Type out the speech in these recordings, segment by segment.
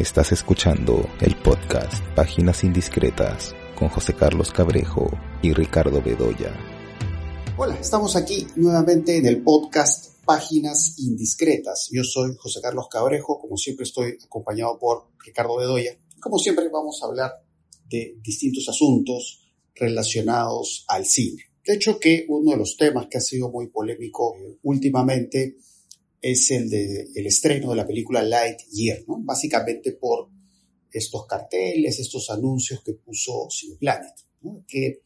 Estás escuchando el podcast Páginas Indiscretas con José Carlos Cabrejo y Ricardo Bedoya. Hola, estamos aquí nuevamente en el podcast Páginas Indiscretas. Yo soy José Carlos Cabrejo, como siempre estoy acompañado por Ricardo Bedoya. Como siempre vamos a hablar de distintos asuntos relacionados al cine. De hecho que uno de los temas que ha sido muy polémico últimamente es el de el estreno de la película Lightyear, ¿no? Básicamente por estos carteles, estos anuncios que puso Cineplanet, ¿no? que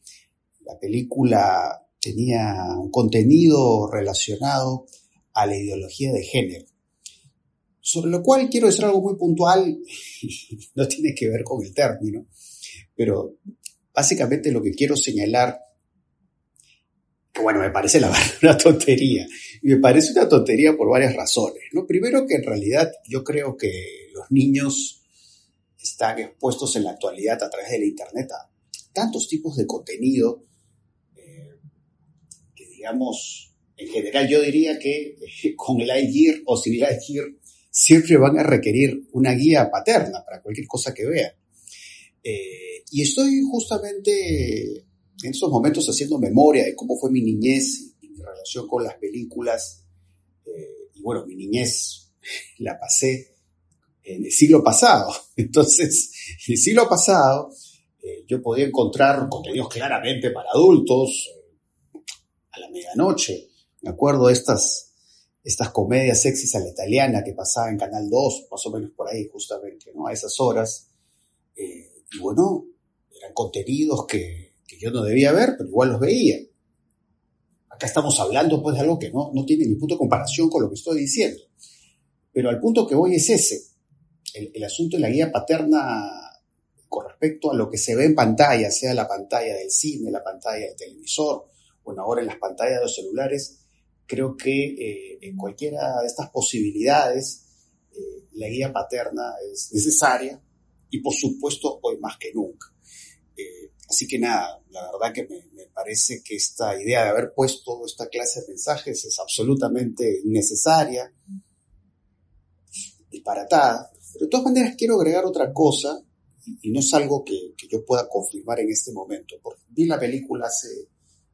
la película tenía un contenido relacionado a la ideología de género. Sobre lo cual quiero decir algo muy puntual, no tiene que ver con el término, pero básicamente lo que quiero señalar bueno, me parece la verdad una tontería. Y me parece una tontería por varias razones. ¿no? Primero que en realidad yo creo que los niños están expuestos en la actualidad a través del Internet a tantos tipos de contenido eh, que digamos, en general yo diría que eh, con el Lightyear o sin Lightyear siempre van a requerir una guía paterna para cualquier cosa que vean. Eh, y estoy justamente en estos momentos haciendo memoria de cómo fue mi niñez y mi relación con las películas. Eh, y bueno, mi niñez la pasé en el siglo pasado. Entonces, en el siglo pasado eh, yo podía encontrar contenidos claramente para adultos eh, a la medianoche. Me acuerdo de estas, estas comedias sexys a la italiana que pasaba en Canal 2, más o menos por ahí justamente, ¿no? A esas horas. y bueno, eran contenidos que que yo no debía ver, pero igual los veía. Acá estamos hablando pues de algo que no, no tiene ni punto de comparación con lo que estoy diciendo. Pero al punto que voy es ese, el, el asunto de la guía paterna con respecto a lo que se ve en pantalla, sea la pantalla del cine, la pantalla del televisor, bueno, ahora en las pantallas de los celulares, creo que eh, en cualquiera de estas posibilidades eh, la guía paterna es necesaria y por supuesto hoy más que nunca. Eh, Así que nada, la verdad que me, me, parece que esta idea de haber puesto esta clase de mensajes es absolutamente innecesaria, disparatada. Pero de todas maneras quiero agregar otra cosa, y, y no es algo que, que, yo pueda confirmar en este momento, porque vi la película hace,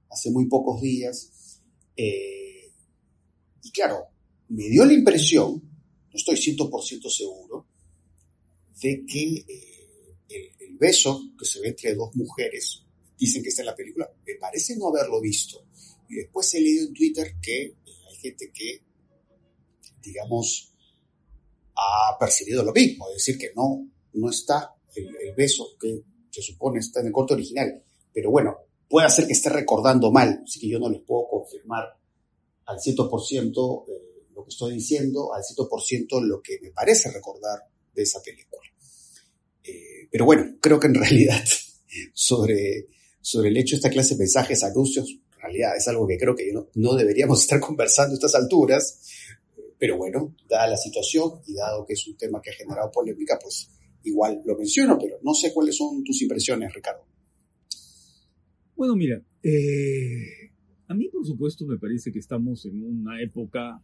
hace muy pocos días, eh, y claro, me dio la impresión, no estoy 100% seguro, de que... Eh, el, beso que se ve entre dos mujeres, dicen que está en la película, me parece no haberlo visto. Y después he leído en Twitter que hay gente que, digamos, ha percibido lo mismo, es decir, que no, no está el, beso que se supone está en el corto original. Pero bueno, puede ser que esté recordando mal, así que yo no les puedo confirmar al 100% eh, lo que estoy diciendo, al 100% lo que me parece recordar de esa película. Eh, pero bueno, creo que en realidad sobre, sobre el hecho de esta clase de mensajes, anuncios, en realidad es algo que creo que no, no deberíamos estar conversando a estas alturas. Pero bueno, dada la situación y dado que es un tema que ha generado polémica, pues igual lo menciono, pero no sé cuáles son tus impresiones, Ricardo. Bueno, mira, eh, a mí por supuesto me parece que estamos en una época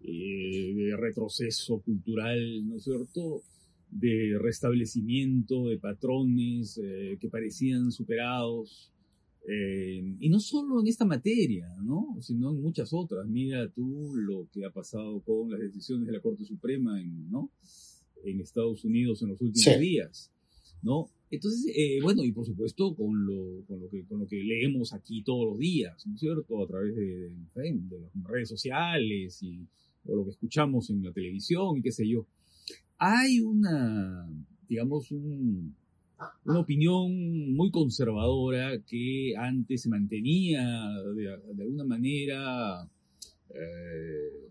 eh, de retroceso cultural, ¿no es cierto? De restablecimiento de patrones eh, que parecían superados. Eh, y no solo en esta materia, ¿no? sino en muchas otras. Mira tú lo que ha pasado con las decisiones de la Corte Suprema en, ¿no? en Estados Unidos en los últimos sí. días. ¿no? Entonces, eh, bueno, y por supuesto con lo, con, lo que, con lo que leemos aquí todos los días, ¿no es cierto? A través de, de, de las redes sociales y, o lo que escuchamos en la televisión y qué sé yo hay una, digamos, un, una opinión muy conservadora que antes se mantenía de, alguna manera, eh,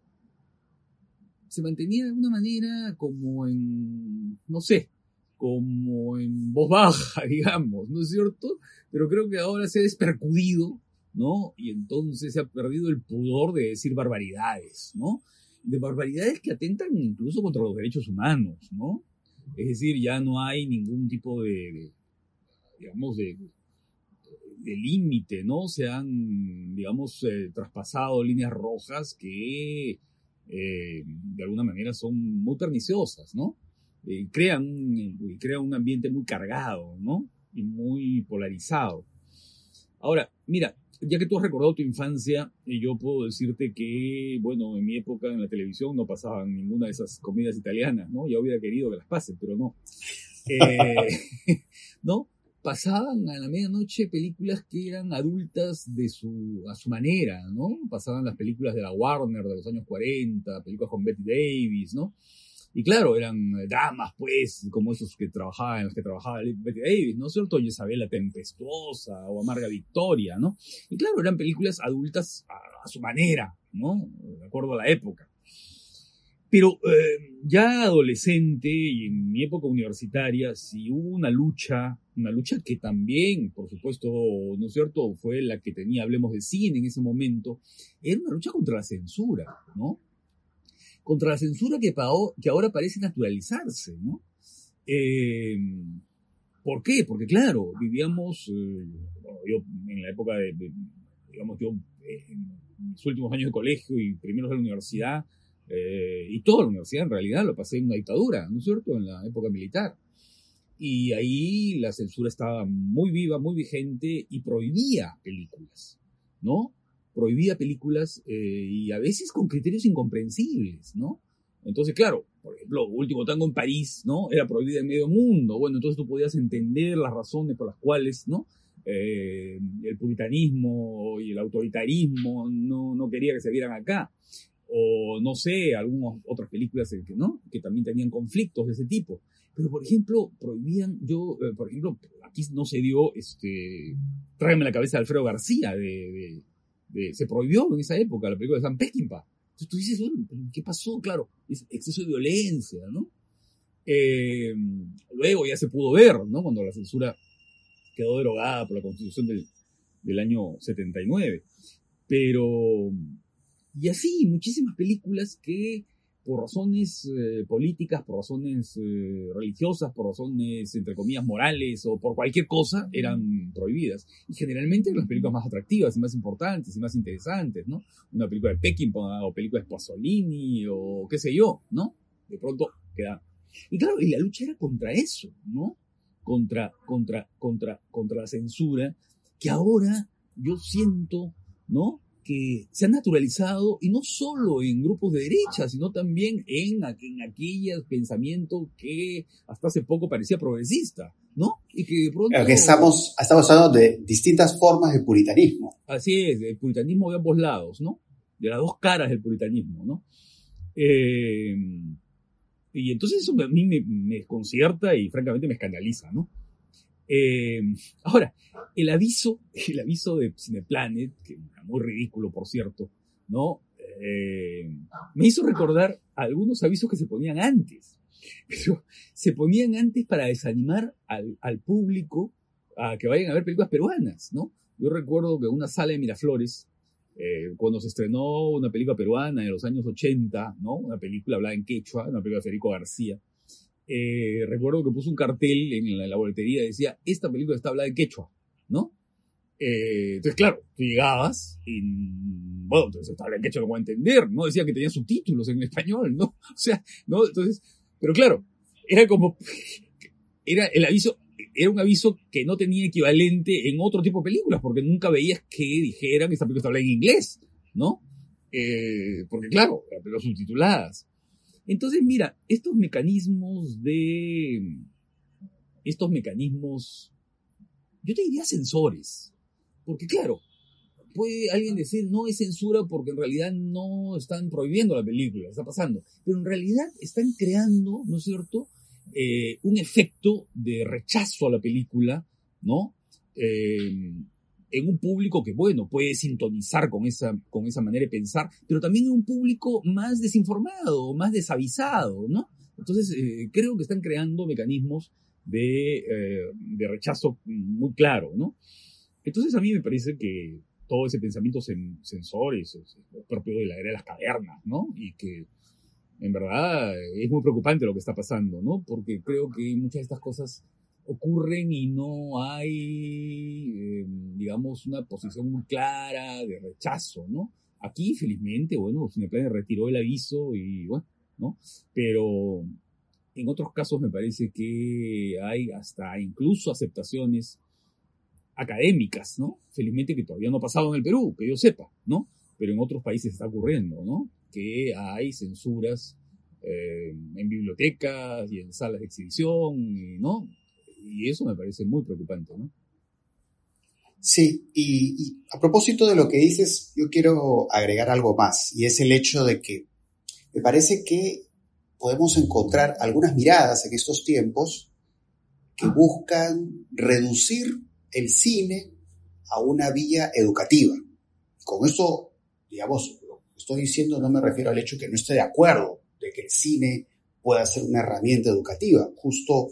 se mantenía de alguna manera como en, no sé, como en voz baja, digamos, ¿no es cierto? Pero creo que ahora se ha despercudido, ¿no? Y entonces se ha perdido el pudor de decir barbaridades, ¿no? De barbaridades que atentan incluso contra los derechos humanos, ¿no? Es decir, ya no hay ningún tipo de, digamos, de, límite, ¿no? Se han, digamos, eh, traspasado líneas rojas que eh, de alguna manera son muy perniciosas, ¿no? eh, crean, crean un ambiente muy cargado, ¿no? Y muy polarizado. Ahora, mira, ya que tú has recordado tu infancia, yo puedo decirte que, bueno, en mi época en la televisión no pasaban ninguna de esas comidas italianas, ¿no? Ya hubiera querido que las pasen, pero no. Eh, ¿No? Pasaban a la medianoche películas que eran adultas de su, a su manera, ¿no? Pasaban las películas de la Warner de los años 40, películas con Betty Davis, ¿no? Y claro, eran damas, pues, como esos que trabajaban, en los que trabajaba Betty Davis, ¿no es cierto? Isabela Tempestuosa o Amarga Victoria, ¿no? Y claro, eran películas adultas a, su manera, ¿no? De acuerdo a la época. Pero eh, ya adolescente y en mi época universitaria, sí hubo una lucha, una lucha que también, por supuesto, ¿no es cierto?, fue la que tenía, hablemos de cine en ese momento, era una lucha contra la censura, ¿no? Contra la censura que, que ahora parece naturalizarse, ¿no? Eh, ¿Por qué? Porque claro, vivíamos, eh, yo en la época de, digamos, yo eh, en mis últimos años de colegio y primeros de la universidad, y toda la universidad en realidad lo pasé en una dictadura, ¿no es cierto?, en la época militar. Y ahí la censura estaba muy viva, muy vigente y prohibía películas, ¿no? Prohibía películas eh, y a veces con criterios incomprensibles, ¿no? Entonces, claro, por ejemplo, Último Tango en París, ¿no? Era prohibida en medio mundo. Bueno, entonces tú podías entender las razones por las cuales, ¿no? Eh, el puritanismo y el autoritarismo no, no quería que se vieran acá. O no sé, algunas otras películas que, ¿no? que también tenían conflictos de ese tipo. Pero, por ejemplo, prohibían, yo, eh, por ejemplo, aquí no se dio, este, tráeme la cabeza de Alfredo García, de se prohibió en esa época la película de San Peckinpah. Entonces tú dices, bueno, ¿qué pasó? Claro, es exceso de violencia, ¿no? Eh, luego ya se pudo ver, ¿no? Cuando la censura quedó derogada por la constitución del, del año 79. Pero, y así, muchísimas películas que por razones eh, políticas, por razones eh, religiosas, por razones, entre comillas, morales o por cualquier cosa, eran prohibidas. Y generalmente eran las películas más atractivas y más importantes y más interesantes, ¿no? Una película de Peckinpah o película de Pasolini o qué sé yo, ¿no? De pronto queda. Y claro, y la lucha era contra eso, ¿no? Contra, contra, contra, contra la censura, que ahora yo siento, ¿no? Que se ha naturalizado, y no solo en grupos de derecha, sino también en, en aquellos pensamientos que hasta hace poco parecía progresista, ¿no? Y que de pronto... estamos, estamos hablando de distintas formas de puritanismo. Así es, el puritanismo de ambos lados, ¿no? De las dos caras del puritanismo, ¿no? Eh, y entonces eso a mí me, me desconcierta y francamente me escandaliza, ¿no? Eh, ahora, el aviso, el aviso de Cineplanet, que era muy ridículo, por cierto, ¿no? Eh, me hizo recordar algunos avisos que se ponían antes. Pero se ponían antes para desanimar al, al público a que vayan a ver películas peruanas, ¿no? Yo recuerdo que una sala de Miraflores, eh, cuando se estrenó una película peruana en los años 80, ¿no? Una película hablada en quechua, una película de Federico García, eh, recuerdo que puso un cartel en la, boletería y decía, esta película está hablada en quechua, ¿no? Eh, entonces, claro, tú llegabas y, bueno, entonces está hablada en quechua, lo puedo entender, ¿no? Decía que tenía subtítulos en español, ¿no? O sea, ¿no? Entonces, pero claro, era como, era el aviso, era un aviso que no tenía equivalente en otro tipo de películas, porque nunca veías que dijeran que esta película está hablada en inglés, ¿no? Eh, porque claro, pero subtituladas. Entonces, mira, estos mecanismos de... Estos mecanismos, yo te diría sensores, porque claro, puede alguien decir no es censura porque en realidad no están prohibiendo la película, está pasando, pero en realidad están creando, ¿no es cierto?, eh, un efecto de rechazo a la película, ¿no? Eh, en un público que, bueno, puede sintonizar con esa, con esa manera de pensar, pero también en un público más desinformado, más desavisado, ¿no? Entonces, eh, creo que están creando mecanismos de, eh, de, rechazo muy claro, ¿no? Entonces, a mí me parece que todo ese pensamiento sensor es, es, propio de la era de las cavernas, ¿no? Y que, en verdad, es muy preocupante lo que está pasando, ¿no? Porque creo que muchas de estas cosas ocurren y no hay, em, digamos, una posición muy clara de rechazo, ¿no? Aquí, felizmente, bueno, Cineplanet retiró el aviso y bueno, ¿no? Pero, en otros casos me parece que hay hasta incluso aceptaciones académicas, ¿no? Felizmente que todavía no ha pasado en el Perú, que yo sepa, ¿no? Pero en otros países está ocurriendo, ¿no? Que hay censuras eh, en bibliotecas y en salas de exhibición, ¿no? Y eso me parece muy preocupante, ¿no? Sí, y, a propósito de lo que dices, yo quiero agregar algo más, y es el hecho de que me parece que podemos encontrar algunas miradas en estos tiempos que buscan reducir el cine a una vía educativa. Con eso, digamos, lo que estoy diciendo no me refiero al hecho que no esté de acuerdo de que el cine pueda ser una herramienta educativa. Justo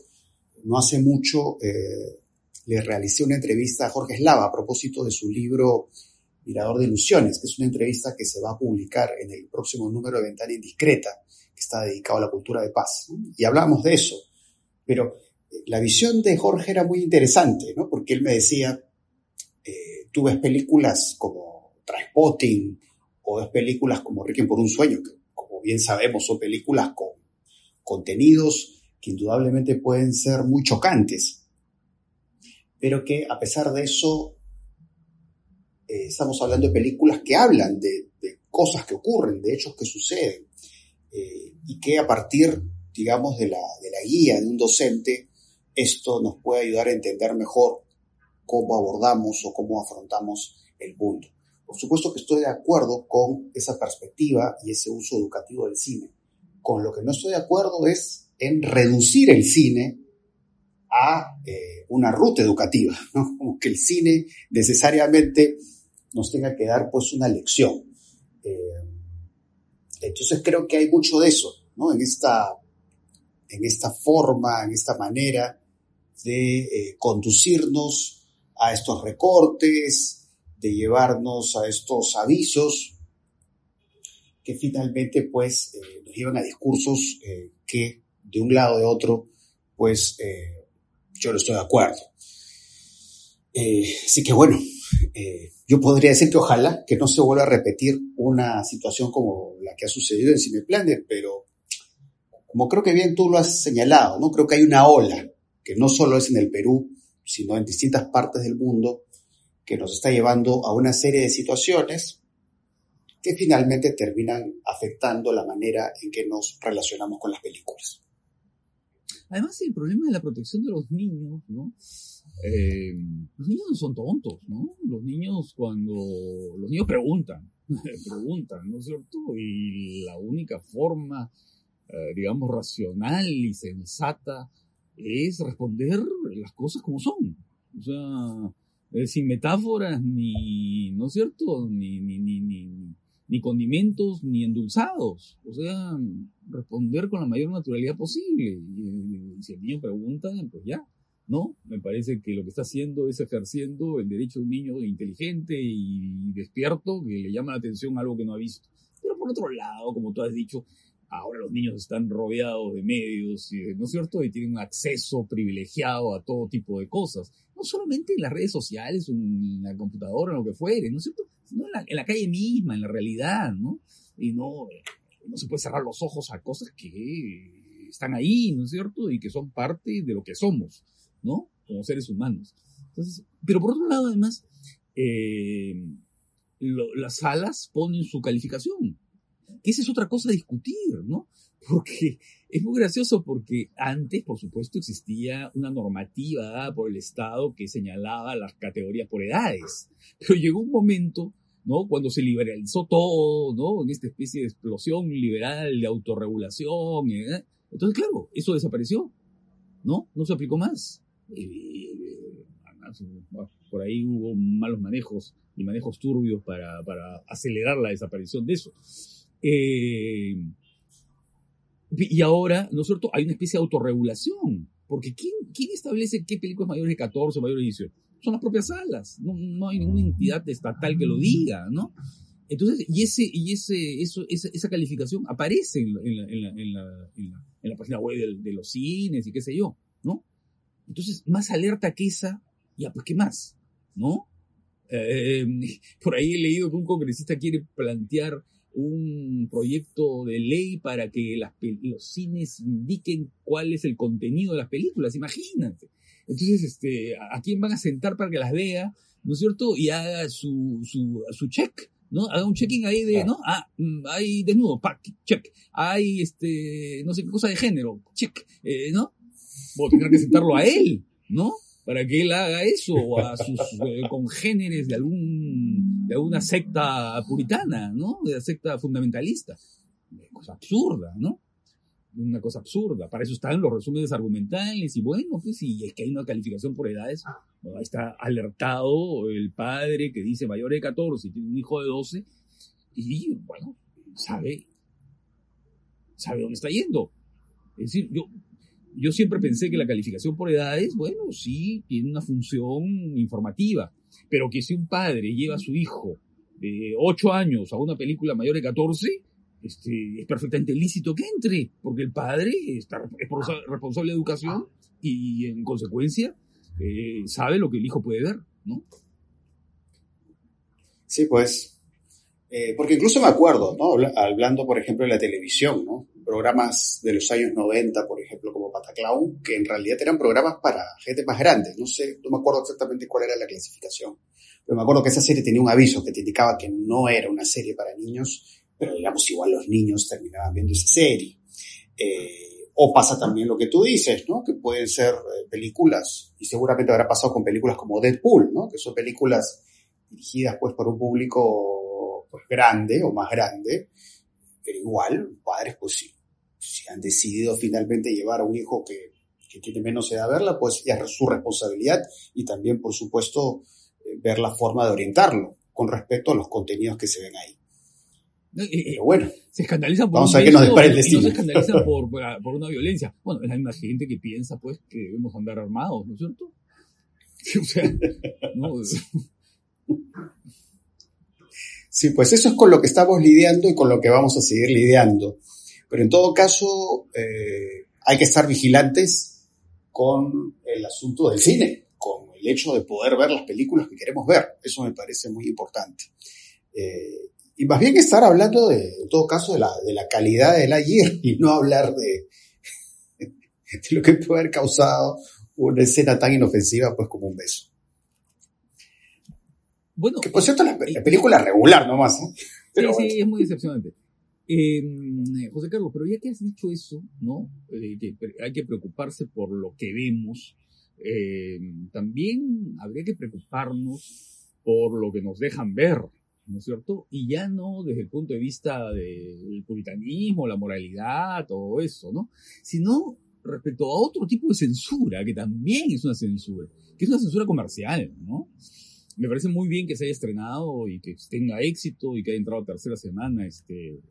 no hace mucho eh, le realicé una entrevista a Jorge Eslava a propósito de su libro Mirador de Ilusiones, que es una entrevista que se va a publicar en el próximo número de Ventana Indiscreta, que está dedicado a la cultura de paz. Y hablamos de eso. Pero eh, la visión de Jorge era muy interesante, ¿no? Porque él me decía, eh, tú ves películas como Transpotting o ves películas como Ricky por un sueño, que como bien sabemos son películas con contenidos que indudablemente pueden ser muy chocantes, pero que a pesar de eso eh, estamos hablando de películas que hablan de, cosas que ocurren, de hechos que suceden, eh, y que a partir, digamos, de la, de la guía de un docente, esto nos puede ayudar a entender mejor cómo abordamos o cómo afrontamos el mundo. Por supuesto que estoy de acuerdo con esa perspectiva y ese uso educativo del cine. Con lo que no estoy de acuerdo es en reducir el cine a eh, una ruta educativa, ¿no? Como que el cine necesariamente nos tenga que dar pues una lección. Eh, entonces creo que hay mucho de eso, ¿no? En esta, en esta forma, en esta manera de eh, conducirnos a estos recortes, de llevarnos a estos avisos que finalmente pues nos llevan a discursos que de un lado o de otro pues yo no estoy de acuerdo. Eh, así que bueno, eh, yo podría decir que ojalá que no se vuelva a repetir una situación como la que ha sucedido en Cineplanet, pero como creo que bien tú lo has señalado, ¿no? Creo que hay una ola que no solo es en el Perú, sino en distintas partes del mundo, que nos está llevando a una serie de situaciones que finalmente terminan afectando la manera en que nos relacionamos con las películas. Además, el problema de la protección de los niños, ¿no? Eh, los niños son tontos, ¿no? Los niños cuando... Los niños preguntan, preguntan, ¿no es cierto? Y la única forma, eh, digamos, racional y sensata es responder las cosas como son. O sea, eh, sin metáforas ni, ¿no es cierto? Ni, ni, ni, ni, ni condimentos ni endulzados. O sea, responder con la mayor naturalidad posible. Si el niño pregunta, pues ya, ¿no? Me parece que lo que está haciendo es ejerciendo el derecho de un niño inteligente y despierto que le llama la atención algo que no ha visto. Pero por otro lado, como tú has dicho, ahora los niños están rodeados de medios, ¿no es cierto? Y tienen acceso privilegiado a todo tipo de cosas. No solamente en las redes sociales, en la computadora, en lo que fuere, ¿no es cierto? Sino en la, calle misma, en la realidad, ¿no? Y no, eh, no se puede cerrar los ojos a cosas que están ahí, ¿no es cierto? Y que son parte de lo que somos, ¿no? Como seres humanos. Entonces, pero por otro lado, además, eh, las salas ponen su calificación que esa es otra cosa a discutir, ¿no? Porque es muy gracioso porque antes, por supuesto, existía una normativa por el Estado que señalaba las categorías por edades, pero llegó un momento, ¿no? Cuando se liberalizó todo, ¿no? En esta especie de explosión liberal de autorregulación, ¿eh? Entonces, claro, eso desapareció, ¿no? No se aplicó más. Por ahí hubo malos manejos y manejos turbios para, acelerar la desaparición de eso. Eh, y ahora, ¿no es cierto? Hay una especie de autorregulación. Porque ¿quién, ¿quién establece qué películas mayores de 14 o mayores de 18? Son las propias salas. No hay ninguna entidad estatal que lo diga, ¿no? Entonces, y, ese, y ese, eso, esa, esa calificación aparece en la, página web de, los cines y qué sé yo, ¿no? Entonces, más alerta que esa, ya, pues, ¿qué más? ¿No? Eh, por ahí he leído que un congresista quiere plantear un proyecto de ley para que los cines indiquen cuál es el contenido de las películas, imagínate. Entonces, este, ¿a quién van a sentar para que las vea? ¿No es cierto? Y haga su, su, su check, ¿no? Haga un checking ahí de, ¿no? Ah, mm, hay desnudo, pack, check. Hay, este, no sé qué cosa de género, check, eh, ¿no? Voy a tener que sentarlo a él, ¿no? Para que él haga eso, o a sus eh, congéneres de algún, de alguna secta puritana, ¿no? De la secta fundamentalista. Cosa absurda, ¿no? Una cosa absurda. Para eso están los resúmenes argumentales y bueno, pues si es que hay una calificación por edades, ahí está alertado el padre que dice mayor de 14 y tiene un hijo de 12 y bueno, sabe, sabe dónde está yendo. Es decir, yo, yo siempre pensé que la calificación por edades, bueno, sí, tiene una función informativa, pero que si un padre lleva a su hijo de 8 años a una película mayor de 14, este, es perfectamente lícito que entre, porque el padre está, es responsable de educación y en consecuencia eh, sabe lo que el hijo puede ver, ¿no? Sí, pues, eh, porque incluso me acuerdo, ¿no? Hablando, por ejemplo, de la televisión, ¿no? Programas de los años 90, por ejemplo, como Pataclown, que en realidad eran programas para gente más grande. No sé, no me acuerdo exactamente cuál era la clasificación. Pero me acuerdo que esa serie tenía un aviso que te indicaba que no era una serie para niños pero digamos igual los niños terminaban viendo esa serie. Eh, o pasa también lo que tú dices, ¿no? Que pueden ser eh, películas, y seguramente habrá pasado con películas como Deadpool, ¿no? Que son películas dirigidas pues por un público pues grande o más grande, pero igual, padres pues sí, si han decidido finalmente llevar a un hijo que, que tiene menos edad a verla, pues es su responsabilidad y también, por supuesto, eh, ver la forma de orientarlo con respecto a los contenidos que se ven ahí. Pero bueno. Se escandalizan por vamos a ver qué nos depara el destino. No se escandalizan por, por, una violencia. Bueno, es la misma gente que piensa, pues, que debemos andar armados, ¿no es cierto? O sea, no. Sí, pues eso es con lo que estamos lidiando y con lo que vamos a seguir lidiando. Pero en todo caso, eh, hay que estar vigilantes con el asunto del cine, con el hecho de poder ver las películas que queremos ver. Eso me parece muy importante. Eh, y más bien estar hablando de, en todo caso, de la, de la calidad del ayer y no hablar de, de lo que puede haber causado una escena tan inofensiva pues como un beso. Bueno, que por cierto la, película regular nomás. ¿eh? Pero sí, sí, es muy decepcionante. Em, José Carlos, pero ya que has dicho eso, ¿no? Eh, que hay que preocuparse por lo que vemos. Em, también habría que preocuparnos por lo que nos dejan ver, ¿no es cierto? Y ya no desde el punto de vista del puritanismo, la moralidad, todo eso, ¿no? Sino respecto a otro tipo de censura, que también es una censura, que es una censura comercial, ¿no? Me parece muy bien que se haya estrenado y que tenga éxito y que haya entrado a tercera semana este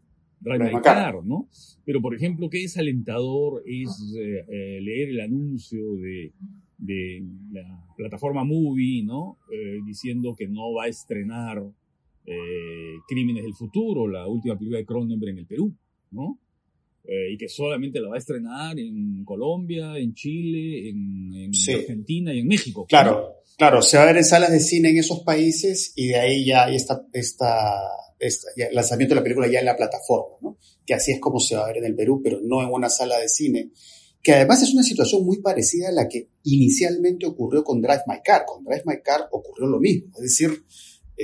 My ¿no? Pero, por ejemplo, qué desalentador es eh, eh, leer el anuncio de, de la plataforma Movie, ¿no? Eh, diciendo que no va a estrenar eh, Crímenes del Futuro, la última película de Cronenberg en el Perú, ¿no? Eh, y que solamente la va a estrenar en Colombia, en Chile, en, Argentina y en México. Claro, claro, se va a ver en salas de cine en esos países y de ahí ya está, está, el lanzamiento de la película ya en la plataforma, ¿no? Que así es como se va a ver en el Perú, pero no en una sala de cine. Que además es una situación muy parecida a la que inicialmente ocurrió con Drive My Car. Con Drive My Car ocurrió lo mismo. Es decir,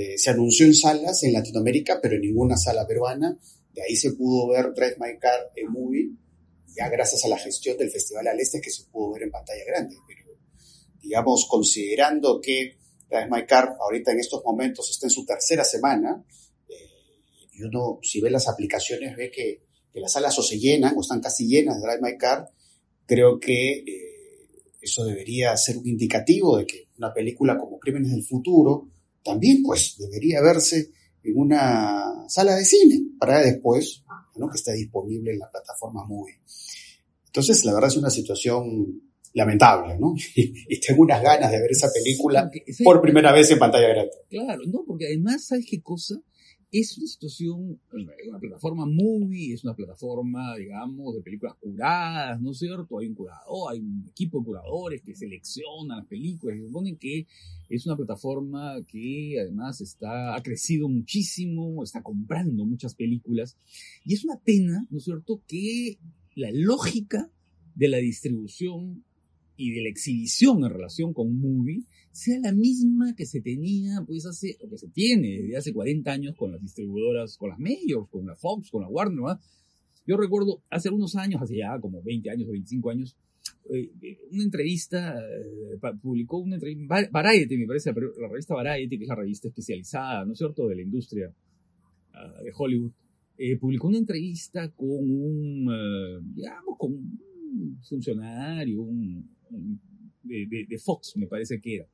eh, se anunció en salas en Latinoamérica, pero en ninguna sala peruana. De ahí se pudo ver Drive My Car en movie, ya gracias a la gestión del Festival al Este que se pudo ver en pantalla grande. Pero, digamos, considerando que Drive My Car ahorita en estos momentos está en su tercera semana, eh, y uno, si ve las aplicaciones, ve que, las salas o se llenan o están casi llenas de Drive My Car, creo que eh, eso debería ser un indicativo de que una película como Crímenes del Futuro, también pues debería verse en una sala de cine para después, ¿no? que esté disponible en la plataforma Movie. Entonces, la verdad es una situación lamentable, ¿no? Y, tengo unas ganas de ver esa película por primera vez en pantalla grande. Claro, no, porque además, ¿sabes qué cosa? Es una situación, una plataforma movie, es una plataforma, digamos, de películas curadas, ¿no es cierto? Hay un curador, hay un equipo de curadores que seleccionan las películas y suponen que es una plataforma que además está, ha crecido muchísimo, está comprando muchas películas y es una pena, ¿no es cierto?, que la lógica de la distribución y de la exhibición en relación con movie sea la misma que se tenía, pues hace, o que se tiene desde hace 40 años con las distribuidoras, con las majors, con la Fox, con la Warner, ¿verdad? Yo recuerdo hace unos años, hace ya como 20 años o 25 años, eh, una entrevista, eh, publicó una entrevista, Variety me parece, la revista Variety, que es la revista especializada, ¿no es cierto?, de la industria uh, de Hollywood, eh, publicó una entrevista con un, digamos, con un funcionario, un, de, Fox, me parece que era.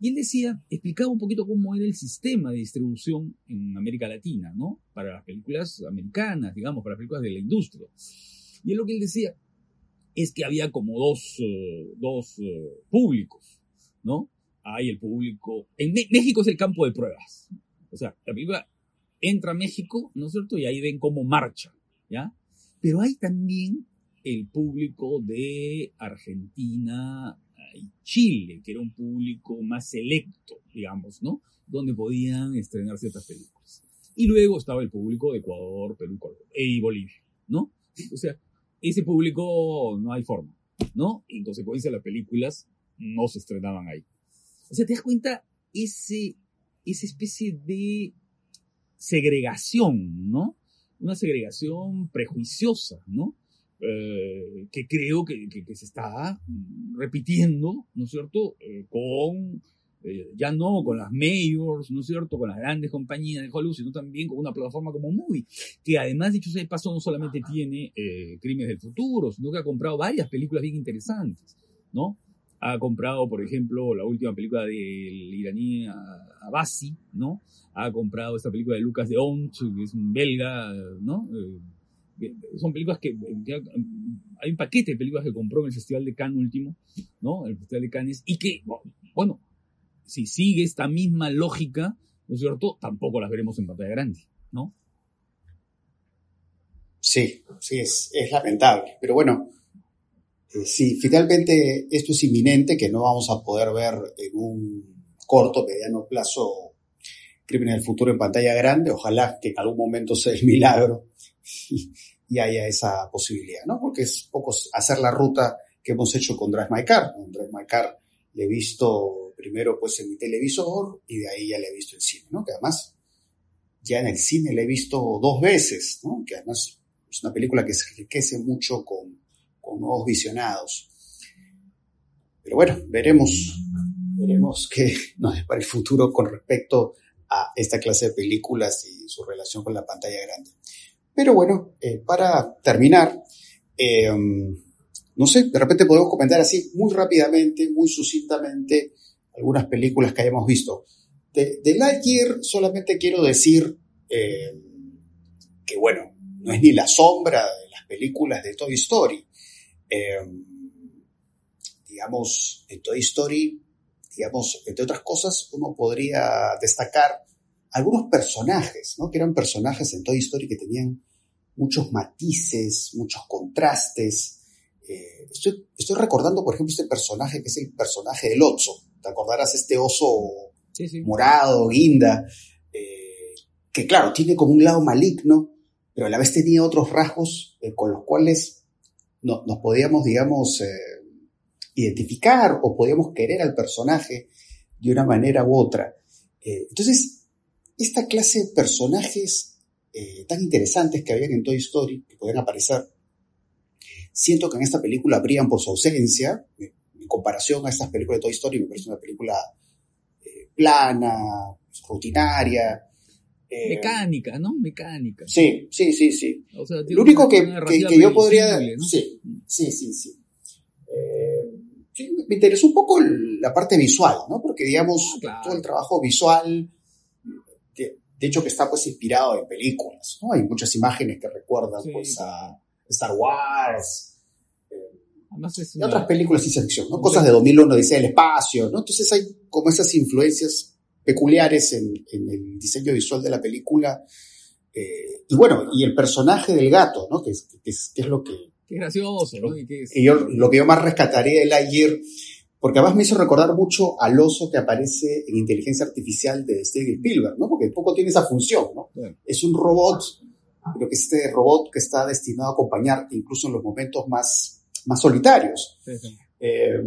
Y él decía, explicaba un poquito cómo era el sistema de distribución en América Latina, ¿no? Para las películas americanas, digamos, para las películas de la industria. Y él lo que él decía es que había como dos, uh, dos uh, públicos, ¿no? Hay el público. En México es el campo de pruebas. O sea, la película entra a México, ¿no es cierto? Y ahí ven cómo marcha, ¿ya? Pero hay también el público de Argentina y Chile, que era un público más selecto, digamos, ¿no? Donde podían estrenar ciertas películas. Y luego estaba el público de Ecuador, Perú y Bolivia, ¿no? O sea, ese público no hay forma, ¿no? En consecuencia las películas no se estrenaban ahí. O sea, te das cuenta ese, esa especie de segregación, ¿no? Una segregación prejuiciosa, ¿no? Eh, que creo que, que, se está repitiendo, ¿no es cierto?, eh, con, eh, ya no con las mayors, ¿no es cierto?, con las grandes compañías de Hollywood, sino también con una plataforma como Movie, que además, dicho sea de paso, no solamente tiene Crímenes del Futuro, sino que ha comprado varias películas bien interesantes, ¿no? Ha comprado, por ejemplo, la última película del iraní Abasi, ¿no? Ha comprado esta película de Lucas de Ont, que es un belga, ¿no? Son películas que, hay un paquete de películas que compró en el Festival de Cannes último, ¿no? El Festival de Cannes, y que, bueno, si sigue esta misma lógica, ¿no es cierto? Tampoco las veremos en pantalla grande, ¿no? Sí, sí, es, es lamentable. Pero bueno, eh, si finalmente esto es inminente, que no vamos a poder ver en un corto, mediano plazo Crímenes del Futuro en pantalla grande, ojalá que en algún momento sea el milagro haya esa posibilidad, ¿no? Porque es poco hacer la ruta que hemos hecho con Drive My Car. Drive My Car le he visto primero pues en mi televisor y de ahí ya le he visto en cine, ¿no? Que además ya en el cine le he visto dos veces, ¿no? Que además es una película que se enriquece mucho con, con nuevos visionados. Pero bueno, veremos, veremos qué nos depara el futuro con respecto a esta clase de películas y su relación con la pantalla grande. Pero bueno, eh, para terminar, eh, no sé, de repente podemos comentar así muy rápidamente, muy sucintamente, algunas películas que hayamos visto. De, de Lightyear solamente quiero decir eh, que, bueno, no es ni la sombra de las películas de Toy Story. digamos, en Toy Story, digamos, entre otras cosas, uno podría destacar algunos personajes, ¿no? Que eran personajes en Toy Story que tenían muchos matices, muchos contrastes. Eh, estoy, estoy, recordando, por ejemplo, este personaje que es el personaje del oso. ¿Te acordarás este oso morado, guinda? Eh, que claro, tiene como un lado maligno, pero a la vez tenía otros rasgos eh, con los cuales no, nos podíamos, digamos, identificar o podíamos querer al personaje de una manera u otra. entonces, esta clase de personajes eh, tan interesantes que habían en Toy Story, que podían aparecer, siento que en esta película brillan por su ausencia. En comparación a estas películas de Toy Story, me parece una película eh, plana, rutinaria. Eh, Mecánica, ¿no? Mecánica. Sí, sí, sí, sí. Lo único que, que, yo podría... Sí, sí, sí, sí. me interesó un poco la parte visual, ¿no? Porque, digamos, ah, todo el trabajo visual de hecho que está pues inspirado en películas, ¿no? Hay muchas imágenes que recuerdan pues a Star Wars, eh, y otras películas de ciencia ficción, ¿no? Cosas de 2001, dice el espacio, ¿no? Entonces hay como esas influencias peculiares en, el diseño visual de la película. Eh, y bueno, y el personaje del gato, ¿no? Que es, que es, que es lo que... Qué gracioso, ¿no? Y, yo, lo que yo más rescataría de Lightyear, porque además me hizo recordar mucho al oso que aparece en Inteligencia Artificial de Steven Spielberg, ¿no? Porque poco tiene esa función, ¿no? Es un robot, pero que este robot que está destinado a acompañarte incluso en los momentos más, más solitarios. Eh,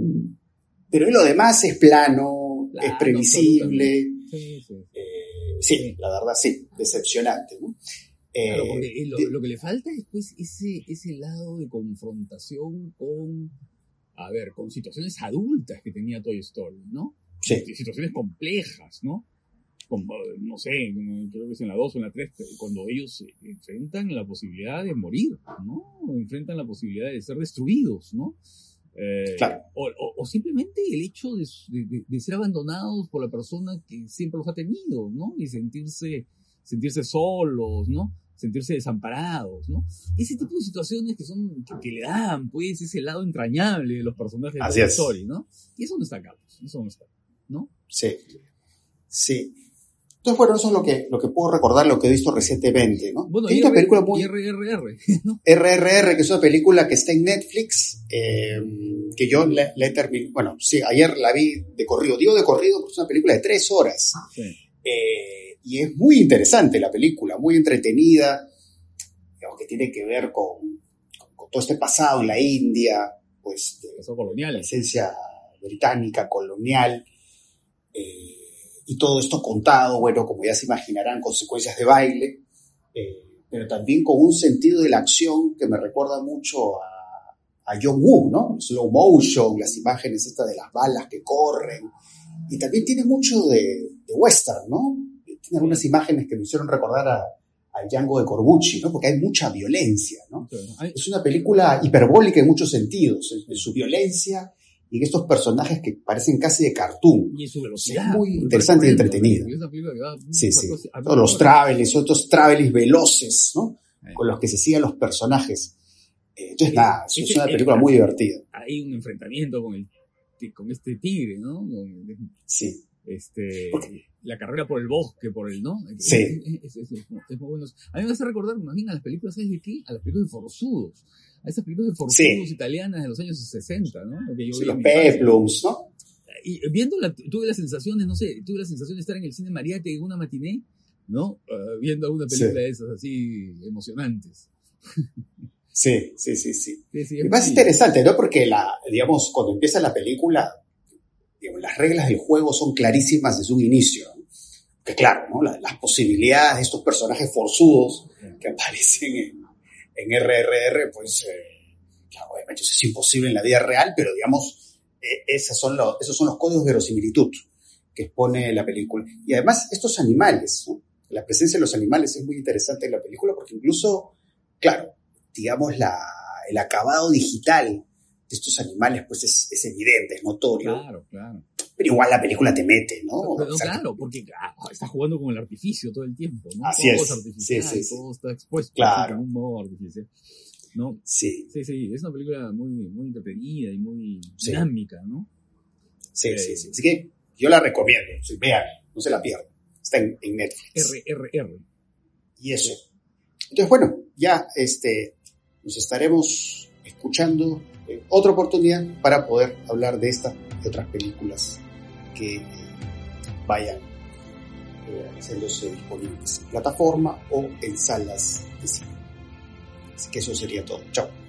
pero lo demás es plano, es previsible. Eh, sí, la verdad sí, decepcionante. ¿no? Claro, eh, porque lo, que le falta es pues, ese, ese lado de confrontación con, a ver, con situaciones adultas que tenía Toy Story, ¿no? Sí. Situaciones complejas, ¿no? Como, no sé, creo que es en la 2 o en la 3, cuando ellos enfrentan la posibilidad de morir, ¿no? Enfrentan la posibilidad de ser destruidos, ¿no? Eh, o, simplemente el hecho de, ser abandonados por la persona que siempre los ha tenido, ¿no? Y sentirse, sentirse solos, ¿no? Sentirse desamparados, ¿no? Ese tipo de situaciones que son, que, le dan, pues, ese lado entrañable de los personajes de la historia, ¿no? Y eso no está acá, pues, eso no está, ¿no? Sí. Sí. Entonces, bueno, eso es lo que, lo que puedo recordar, lo que he visto recientemente, ¿no? Bueno, y, película muy... RRR, ¿no? RRR, que es una película que está en Netflix, eh, que yo le, he terminado, bueno, sí, ayer la vi de corrido, digo de corrido porque es una película de tres horas. Eh, y es muy interesante la película, muy entretenida, digamos, que tiene que ver con, con, todo este pasado en la India, pues, de, colonial. esencia británica, colonial. Eh, y todo esto contado, bueno, como ya se imaginarán, consecuencias de baile, eh, pero también con un sentido de la acción que me recuerda mucho a, a John Woo, ¿no? Slow motion, las imágenes estas de las balas que corren, y también tiene mucho de, western, ¿no? Tiene algunas imágenes que me hicieron recordar a, al Django de Corbucci, ¿no? Porque hay mucha violencia, ¿no? Es una película hiperbólica en muchos sentidos, en su violencia y estos personajes que parecen casi de cartoon. Y su velocidad. Es muy interesante y entretenida. Sí, sí. Todos los travelis, otros travelis veloces, ¿no? Eh. Con los que se siguen los personajes. Eh, entonces, nada, es una película muy divertida. Hay un enfrentamiento con, el, con este tigre, ¿no? Sí. Este, la carrera por el bosque, por el, ¿no? Sí. Es, muy bueno. A mí me hace recordar, más bien, a las películas, ¿sabes de qué? A las películas de Forzudos a esas películas de forzudos italianas de los años 60, ¿no? sí, los peplums, ¿no? Y viéndola, tuve las sensaciones, no sé, tuve la sensación de estar en el cine Mariate en una matiné, ¿no? Uh, viendo alguna película de esas así emocionantes. Sí, sí, sí, sí. sí, es más interesante, ¿no? Porque la, digamos, cuando empieza la película, digamos, las reglas del juego son clarísimas desde un inicio. Que claro, ¿no? las posibilidades de estos personajes forzudos que aparecen en, en RRR, pues, eh, claro, obviamente eso es imposible en la vida real, pero digamos, eh, esos, son los, esos son los códigos de verosimilitud que expone la película. Y además, estos animales, la presencia de los animales es muy interesante en la película porque incluso, claro, digamos, la, el acabado digital estos animales, pues es, es evidente, es notorio. Claro, claro. Pero igual la película te mete, ¿no? Pero, claro, porque ah, está jugando con el artificio todo el tiempo, ¿no? Así todo es. artificial, sí, sí, todo está expuesto claro. un modo artificial. ¿no? Sí. Sí, sí, es una película muy, muy entretenida y muy dinámica, ¿no? Sí, sí, eh, sí. Así que yo la recomiendo, sí, vean, no se la pierdan. Está en, en Netflix. RRR. Y eso. Entonces, bueno, ya este, nos estaremos escuchando en otra oportunidad para poder hablar de esta y otras películas que vayan eh, haciéndose disponibles en plataforma o en salas de cine. Así que eso sería todo. Chao.